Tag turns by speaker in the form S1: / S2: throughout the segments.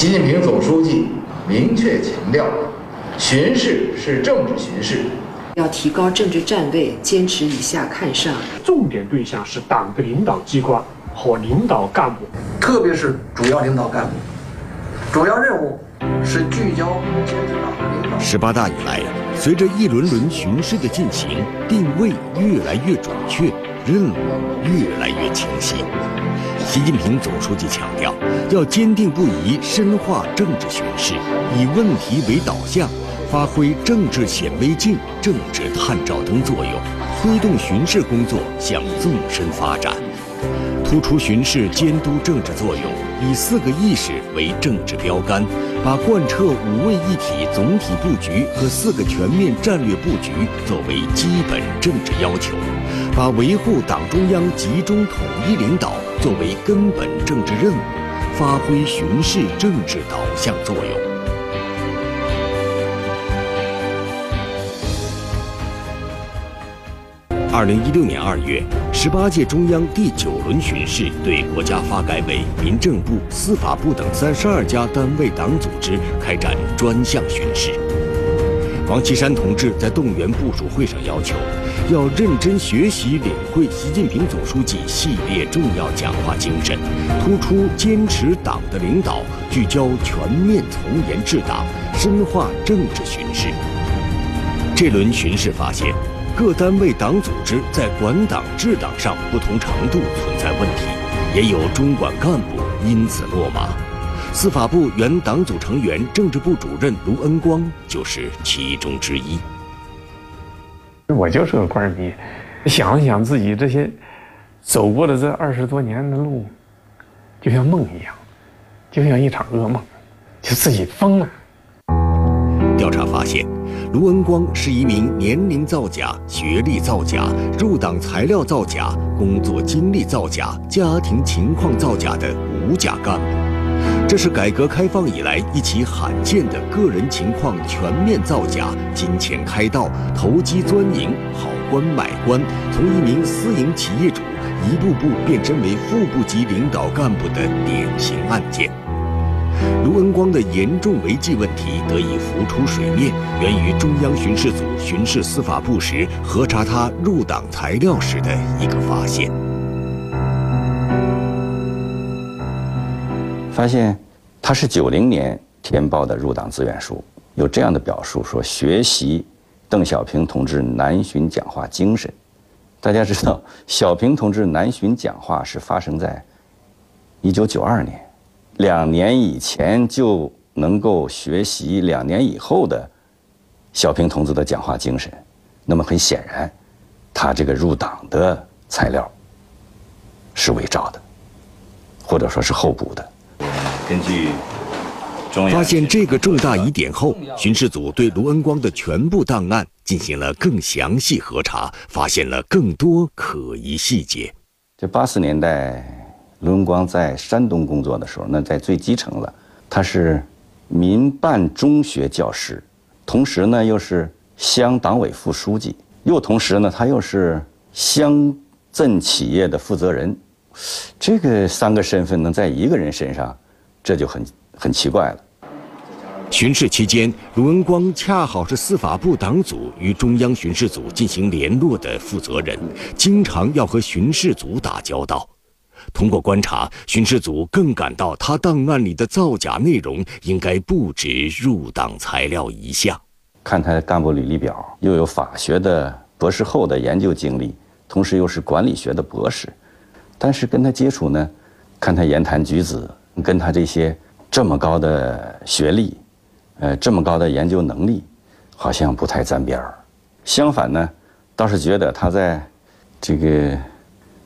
S1: 习近平总书记明确强调，巡视是政治巡视，
S2: 要提高政治站位，坚持以下看上。
S3: 重点对象是党的领导机关和领导干部，
S4: 特别是主要领导干部。主要任务是聚焦坚持党的领导。
S5: 十八大以来，随着一轮轮巡视的进行，定位越来越准确，任务越来越清晰。习近平总书记强调，要坚定不移深化政治巡视，以问题为导向，发挥政治显微镜、政治探照灯作用，推动巡视工作向纵深发展。突出巡视监督政治作用，以四个意识为政治标杆，把贯彻五位一体总体布局和四个全面战略布局作为基本政治要求，把维护党中央集中统一领导作为根本政治任务，发挥巡视政治导向作用。二零一六年二月，十八届中央第九轮巡视对国家发改委、民政部、司法部等三十二家单位党组织开展专项巡视。王岐山同志在动员部署会上要求，要认真学习领会习近平总书记系列重要讲话精神，突出坚持党的领导，聚焦全面从严治党，深化政治巡视。这轮巡视发现。各单位党组织在管党治党上不同程度存在问题，也有中管干部因此落马。司法部原党组成员、政治部主任卢恩光就是其中之一。
S6: 我就是个官迷，想了想自己这些走过的这二十多年的路，就像梦一样，就像一场噩梦，就自己疯了。
S5: 调查发现。卢恩光是一名年龄造假、学历造假、入党材料造假、工作经历造假、家庭情况造假的无假干部。这是改革开放以来一起罕见的个人情况全面造假、金钱开道、投机钻营、好官买官，从一名私营企业主一步步变身为副部级领导干部的典型案件。卢恩光的严重违纪问题得以浮出水面，源于中央巡视组巡视司法部时核查他入党材料时的一个发现。
S7: 发现他是九零年填报的入党志愿书，有这样的表述：说学习邓小平同志南巡讲话精神。大家知道，小平同志南巡讲话是发生在一九九二年。两年以前就能够学习两年以后的小平同志的讲话精神，那么很显然，他这个入党的材料是伪造的，或者说是候补的。
S5: 根据发现这个重大疑点后，巡视组对卢恩光的全部档案进行了更详细核查，发现了更多可疑细节。
S7: 这八十年代。卢文光在山东工作的时候，那在最基层了。他是民办中学教师，同时呢又是乡党委副书记，又同时呢他又是乡镇企业的负责人。这个三个身份能在一个人身上，这就很很奇怪了。
S5: 巡视期间，卢文光恰好是司法部党组与中央巡视组进行联络的负责人，经常要和巡视组打交道。通过观察，巡视组更感到他档案里的造假内容应该不止入党材料一项。
S7: 看他的干部履历表，又有法学的博士后的研究经历，同时又是管理学的博士，但是跟他接触呢，看他言谈举止，跟他这些这么高的学历，呃，这么高的研究能力，好像不太沾边儿。相反呢，倒是觉得他在这个。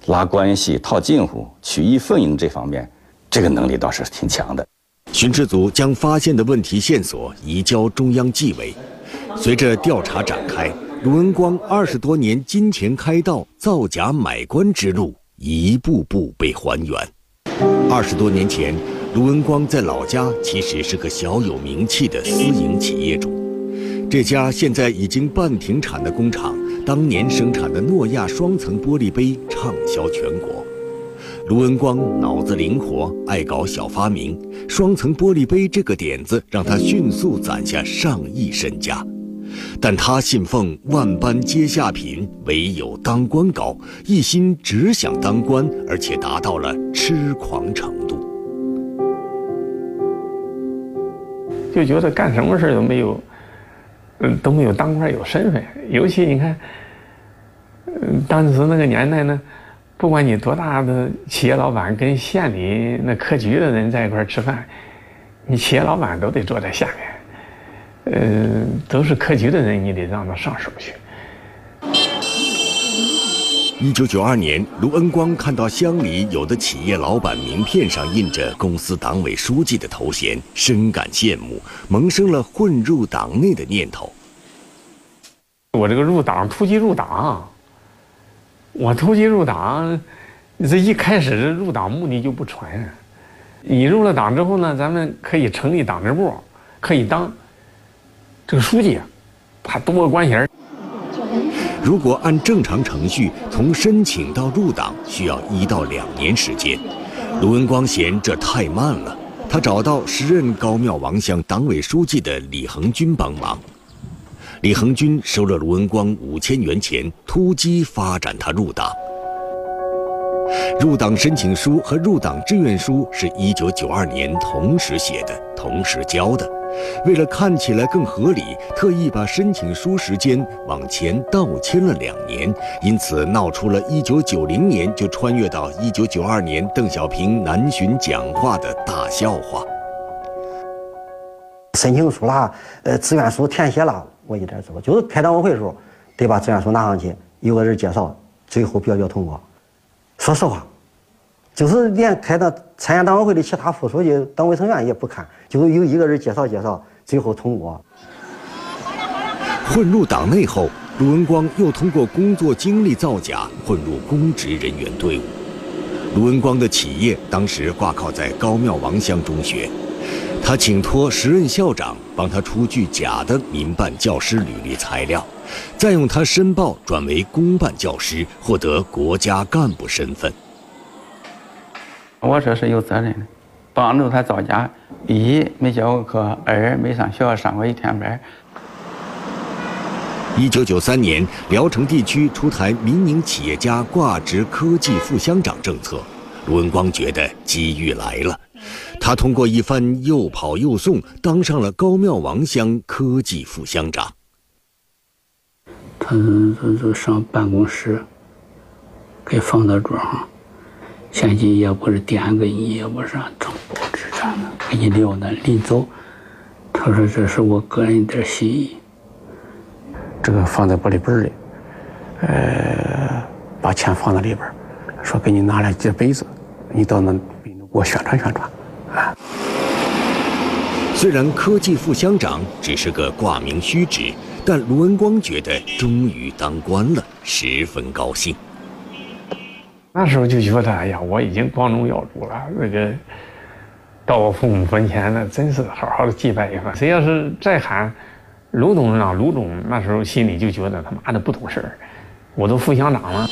S7: 拉关系、套近乎、曲意逢迎这方面，这个能力倒是挺强的。
S5: 巡视组将发现的问题线索移交中央纪委，随着调查展开，卢文光二十多年金钱开道、造假买官之路一步步被还原。二十多年前，卢文光在老家其实是个小有名气的私营企业主，这家现在已经半停产的工厂。当年生产的诺亚双层玻璃杯畅销全国。卢文光脑子灵活，爱搞小发明，双层玻璃杯这个点子让他迅速攒下上亿身家。但他信奉万般皆下品，唯有当官高，一心只想当官，而且达到了痴狂程度。
S6: 就觉得干什么事都没有，嗯，都没有当官有身份。尤其你看，嗯，当时那个年代呢，不管你多大的企业老板，跟县里那科局的人在一块吃饭，你企业老板都得坐在下面。呃，都是科局的人，你得让他上手去。
S5: 一九九二年，卢恩光看到乡里有的企业老板名片上印着公司党委书记的头衔，深感羡慕，萌生了混入党内的念头。
S6: 我这个入党，突击入党，我突击入党，你这一开始这入党目的就不纯。你入了党之后呢，咱们可以成立党支部，可以当。这个书记啊，他多个官衔
S5: 如果按正常程序，从申请到入党需要一到两年时间。卢文光嫌这太慢了，他找到时任高庙王乡党委书记的李恒军帮忙。李恒军收了卢文光五千元钱，突击发展他入党。入党申请书和入党志愿书是一九九二年同时写的，同时交的。为了看起来更合理，特意把申请书时间往前倒迁了两年，因此闹出了一九九零年就穿越到一九九二年邓小平南巡讲话的大笑话。
S8: 申请书啦，呃，志愿书填写了，我一点做，就是开党委会的时候得把志愿书拿上去，有个人介绍，最后表决通过。说实话。就是连开的参加党委会的其他副书记、党委成员也不看，就是有一个人介绍介绍，最后通过。
S5: 混入党内后，卢文光又通过工作经历造假混入公职人员队伍。卢文光的企业当时挂靠在高庙王乡中学，他请托时任校长帮他出具假的民办教师履历材料，再用他申报转为公办教师，获得国家干部身份。
S9: 我这是有责任的，帮助他造假，一没教过课，二没上学校上过一天班。
S5: 一九九三年，聊城地区出台民营企业家挂职科技副乡长政策，卢文光觉得机遇来了，他通过一番又跑又送，当上了高庙王乡科技副乡长。
S9: 他就就上办公室，给放到桌上。前几也不是点个你，也不是整报纸啥的，给你撂那。临走，他说：“这是我个人一点心意。”这个放在玻璃杯里，呃，把钱放在里边说给你拿来几杯子，你到那给我宣传宣传，啊。
S5: 虽然科技副乡长只是个挂名虚职，但卢文光觉得终于当官了，十分高兴。
S6: 那时候就觉得，哎呀，我已经光宗耀祖了。那个到我父母坟前，那真是好好的祭拜一番。谁要是再喊卢董事长、卢总，那时候心里就觉得他妈的不懂事儿。我都副乡长了。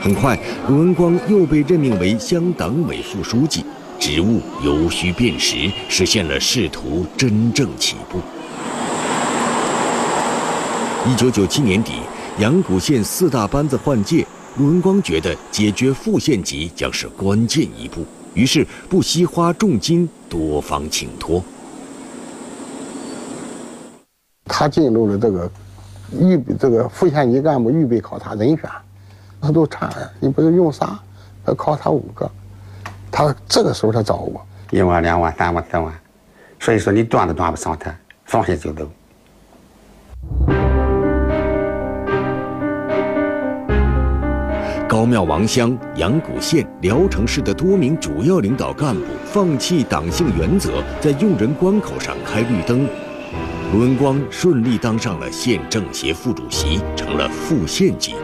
S5: 很快，卢文光又被任命为乡党委副书记，职务由虚变实，实现了仕途真正起步。一九九七年底，阳谷县四大班子换届。卢文光觉得解决副县级将是关键一步，于是不惜花重金多方请托。
S10: 他进入了这个预备这个副县级干部预备考察人选，他都差，你不是用啥？要考察五个，他这个时候他找我，
S9: 一万两万三万四万，所以说你断都断不上他，放下就走。
S5: 高庙王乡、阳谷县、聊城市的多名主要领导干部放弃党性原则，在用人关口上开绿灯。卢文光顺利当上了县政协副主席，成了副县级。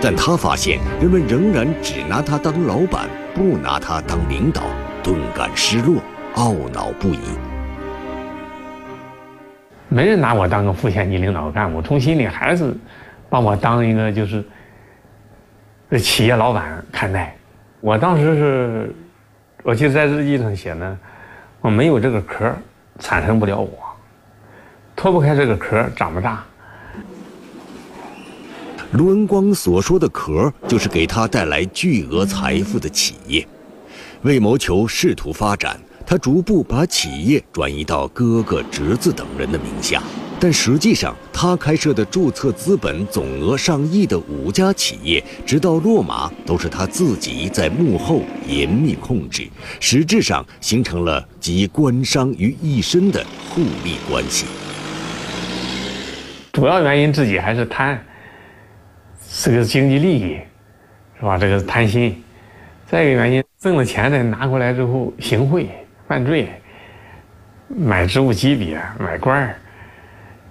S5: 但他发现人们仍然只拿他当老板，不拿他当领导，顿感失落，懊恼不已。
S6: 没人拿我当个副县级领导干部，从心里还是把我当一个就是。这企业老板看待，我当时是，我记得在日记上写呢，我没有这个壳，产生不了我，脱不开这个壳，长不大。
S5: 卢文光所说的壳，就是给他带来巨额财富的企业。为谋求仕途发展，他逐步把企业转移到哥哥、侄子等人的名下。但实际上，他开设的注册资本总额上亿的五家企业，直到落马，都是他自己在幕后严密控制，实质上形成了集官商于一身的互利关系。
S6: 主要原因自己还是贪。是个经济利益，是吧？这个贪心，再一个原因，挣了钱再拿过来之后行贿犯罪，买职务级别，买官儿，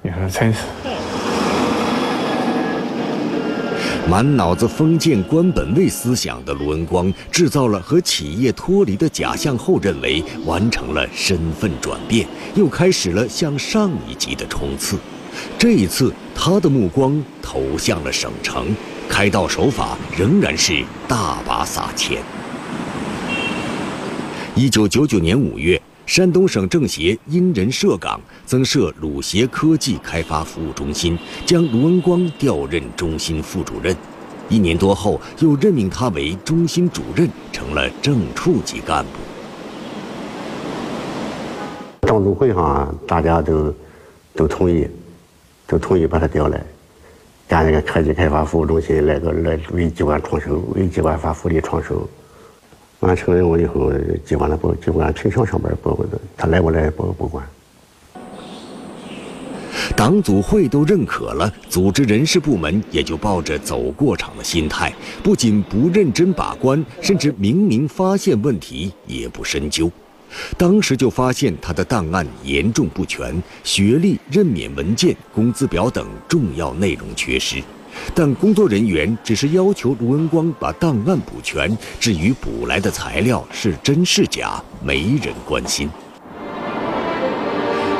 S6: 你说真是。
S5: 满脑子封建官本位思想的卢文光，制造了和企业脱离的假象后，认为完成了身份转变，又开始了向上一级的冲刺。这一次，他的目光投向了省城，开道手法仍然是大把撒钱。一九九九年五月，山东省政协因人设岗，增设鲁协科技开发服务中心，将卢文光调任中心副主任。一年多后，又任命他为中心主任，成了正处级干部。
S11: 党组会上，啊大家都都同意。都同意把他调来，干那个科技开发服务中心，来个来为机关创收，为机关发福利创收。完成任务以后，机关的不机关平常上班不，他来不来不不管。
S5: 党组会都认可了，组织人事部门也就抱着走过场的心态，不仅不认真把关，甚至明明发现问题也不深究。当时就发现他的档案严重不全，学历、任免文件、工资表等重要内容缺失，但工作人员只是要求卢文光把档案补全，至于补来的材料是真是假，没人关心。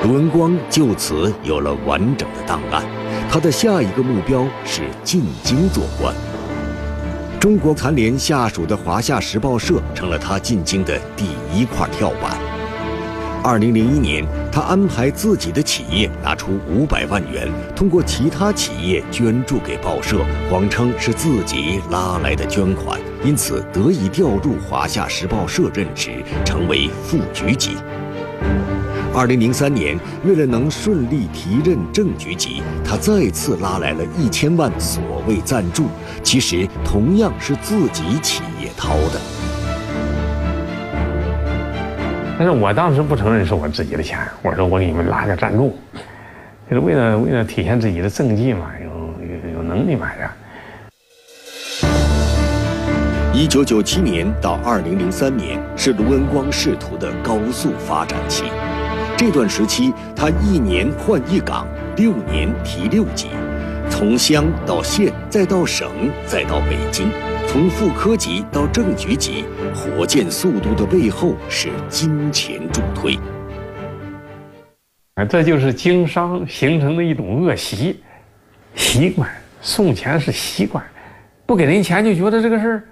S5: 卢文光就此有了完整的档案，他的下一个目标是进京做官。中国残联下属的华夏时报社成了他进京的第一块跳板。二零零一年，他安排自己的企业拿出五百万元，通过其他企业捐助给报社，谎称是自己拉来的捐款，因此得以调入华夏时报社任职，成为副局级。二零零三年，为了能顺利提任正局级，他再次拉来了一千万所谓赞助，其实同样是自己企业掏的。
S6: 但是我当时不承认是我自己的钱，我说我给你们拉点赞助，就是为了为了体现自己的政绩嘛，有有有能力买的。
S5: 一九九七年到二零零三年是卢文光仕途的高速发展期。这段时期，他一年换一岗，六年提六级，从乡到县，再到省，再到北京，从副科级到正局级，火箭速度的背后是金钱助推。
S6: 啊，这就是经商形成的一种恶习，习惯送钱是习惯，不给人钱就觉得这个事儿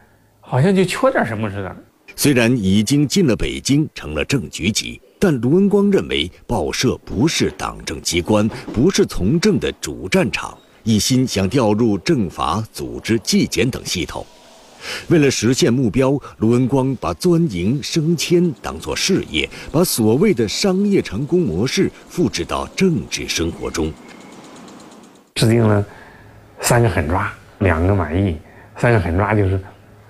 S6: 好像就缺点什么似的。
S5: 虽然已经进了北京，成了正局级。但卢文光认为，报社不是党政机关，不是从政的主战场，一心想调入政法、组织、纪检等系统。为了实现目标，卢文光把钻营升迁当作事业，把所谓的商业成功模式复制到政治生活中。
S6: 制定了三个狠抓，两个满意。三个狠抓就是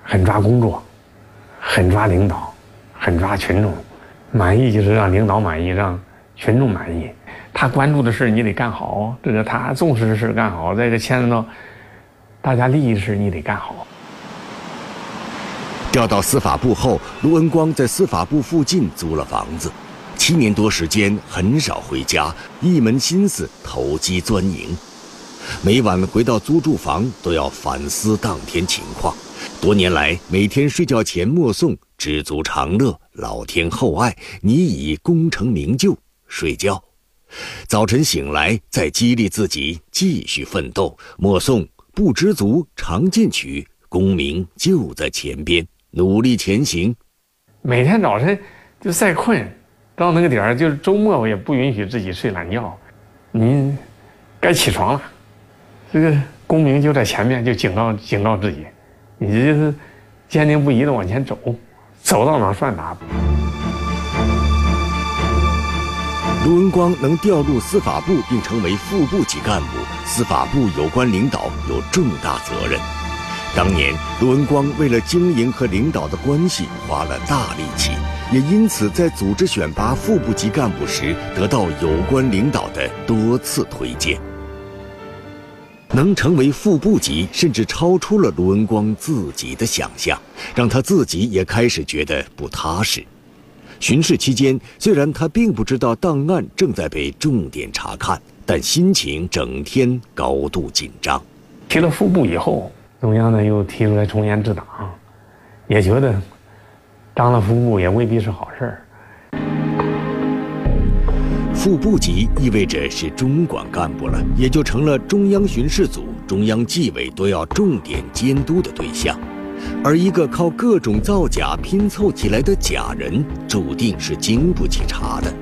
S6: 狠抓工作，狠抓领导，狠抓群众。满意就是让领导满意，让群众满意。他关注的事你得干好，这个他重视的事干好，这个牵扯到大家利益的事你得干好。
S5: 调到司法部后，卢文光在司法部附近租了房子，七年多时间很少回家，一门心思投机钻营。每晚回到租住房都要反思当天情况。多年来，每天睡觉前默诵。知足常乐，老天厚爱，你已功成名就。睡觉，早晨醒来，再激励自己继续奋斗。默诵不知足常进取，功名就在前边。努力前行。
S6: 每天早晨就再困，到那个点儿，就是周末我也不允许自己睡懒觉。你该起床了，这个功名就在前面，就警告警告自己，你就是坚定不移的往前走，走到哪算哪。
S5: 卢文光能调入司法部并成为副部级干部，司法部有关领导有重大责任。当年，卢文光为了经营和领导的关系，花了大力气，也因此在组织选拔副部级干部时，得到有关领导的多次推荐。能成为副部级，甚至超出了卢文光自己的想象，让他自己也开始觉得不踏实。巡视期间，虽然他并不知道档案正在被重点查看，但心情整天高度紧张。
S6: 提了副部以后，中央呢又提出来从严治党，也觉得当了副部也未必是好事儿。
S5: 副部级意味着是中管干部了，也就成了中央巡视组、中央纪委都要重点监督的对象。而一个靠各种造假拼凑起来的假人，注定是经不起查的。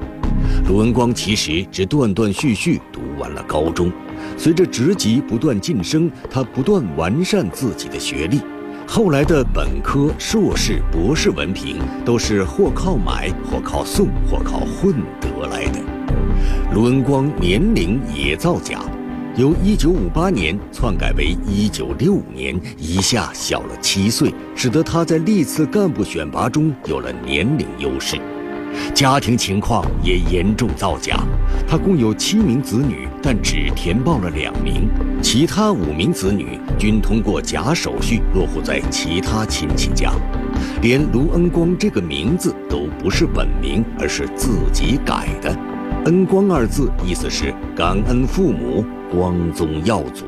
S5: 卢文光其实只断断续续读完了高中，随着职级不断晋升，他不断完善自己的学历。后来的本科、硕士、博士文凭，都是或靠买、或靠送、或靠混得来的。卢文光年龄也造假。由1958年篡改为1965年，一下小了七岁，使得他在历次干部选拔中有了年龄优势。家庭情况也严重造假，他共有七名子女，但只填报了两名，其他五名子女均通过假手续落户在其他亲戚家，连卢恩光这个名字都不是本名，而是自己改的。恩光二字意思是感恩父母。光宗耀祖，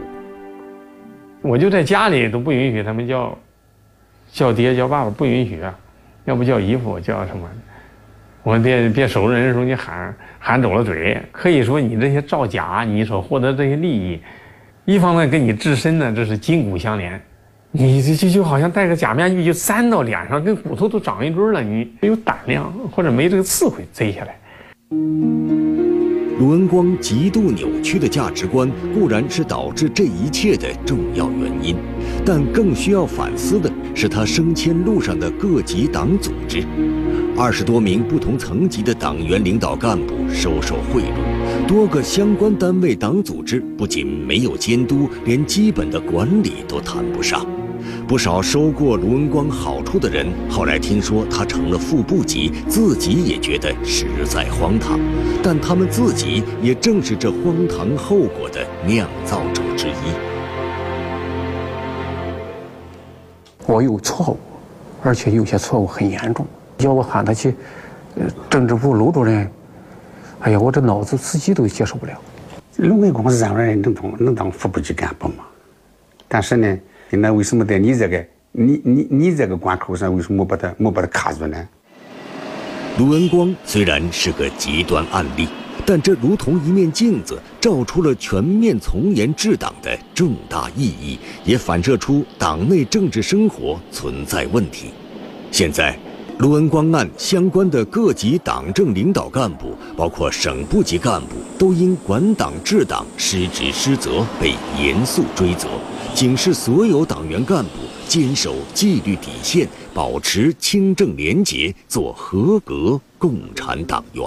S6: 我就在家里都不允许他们叫叫爹叫爸爸，不允许啊！要不叫姨父叫什么？我别别熟人的时候你喊喊走了嘴。可以说你这些造假，你所获得这些利益，一方面跟你自身呢这是筋骨相连，你这就就好像戴个假面具就粘到脸上，跟骨头都长一堆了。你没有胆量或者没这个智慧摘下来。
S5: 卢文光极度扭曲的价值观固然是导致这一切的重要原因，但更需要反思的是他升迁路上的各级党组织。二十多名不同层级的党员领导干部收受贿赂，多个相关单位党组织不仅没有监督，连基本的管理都谈不上。不少收过卢文光好处的人，后来听说他成了副部级，自己也觉得实在荒唐。但他们自己也正是这荒唐后果的酿造者之一。
S9: 我有错误，而且有些错误很严重。叫我喊他去，呃，政治部卢主任，哎呀，我这脑子自己都接受不了。
S12: 卢文光是咱们人能当能当副部级干部吗？但是呢？那为什么在你这个你你你这个关口上，为什么没把他没把他卡住呢？
S5: 卢文光虽然是个极端案例，但这如同一面镜子，照出了全面从严治党的重大意义，也反射出党内政治生活存在问题。现在，卢恩光案相关的各级党政领导干部，包括省部级干部，都因管党治党失职失责被严肃追责。警示所有党员干部坚守纪律底线，保持清正廉洁，做合格共产党员。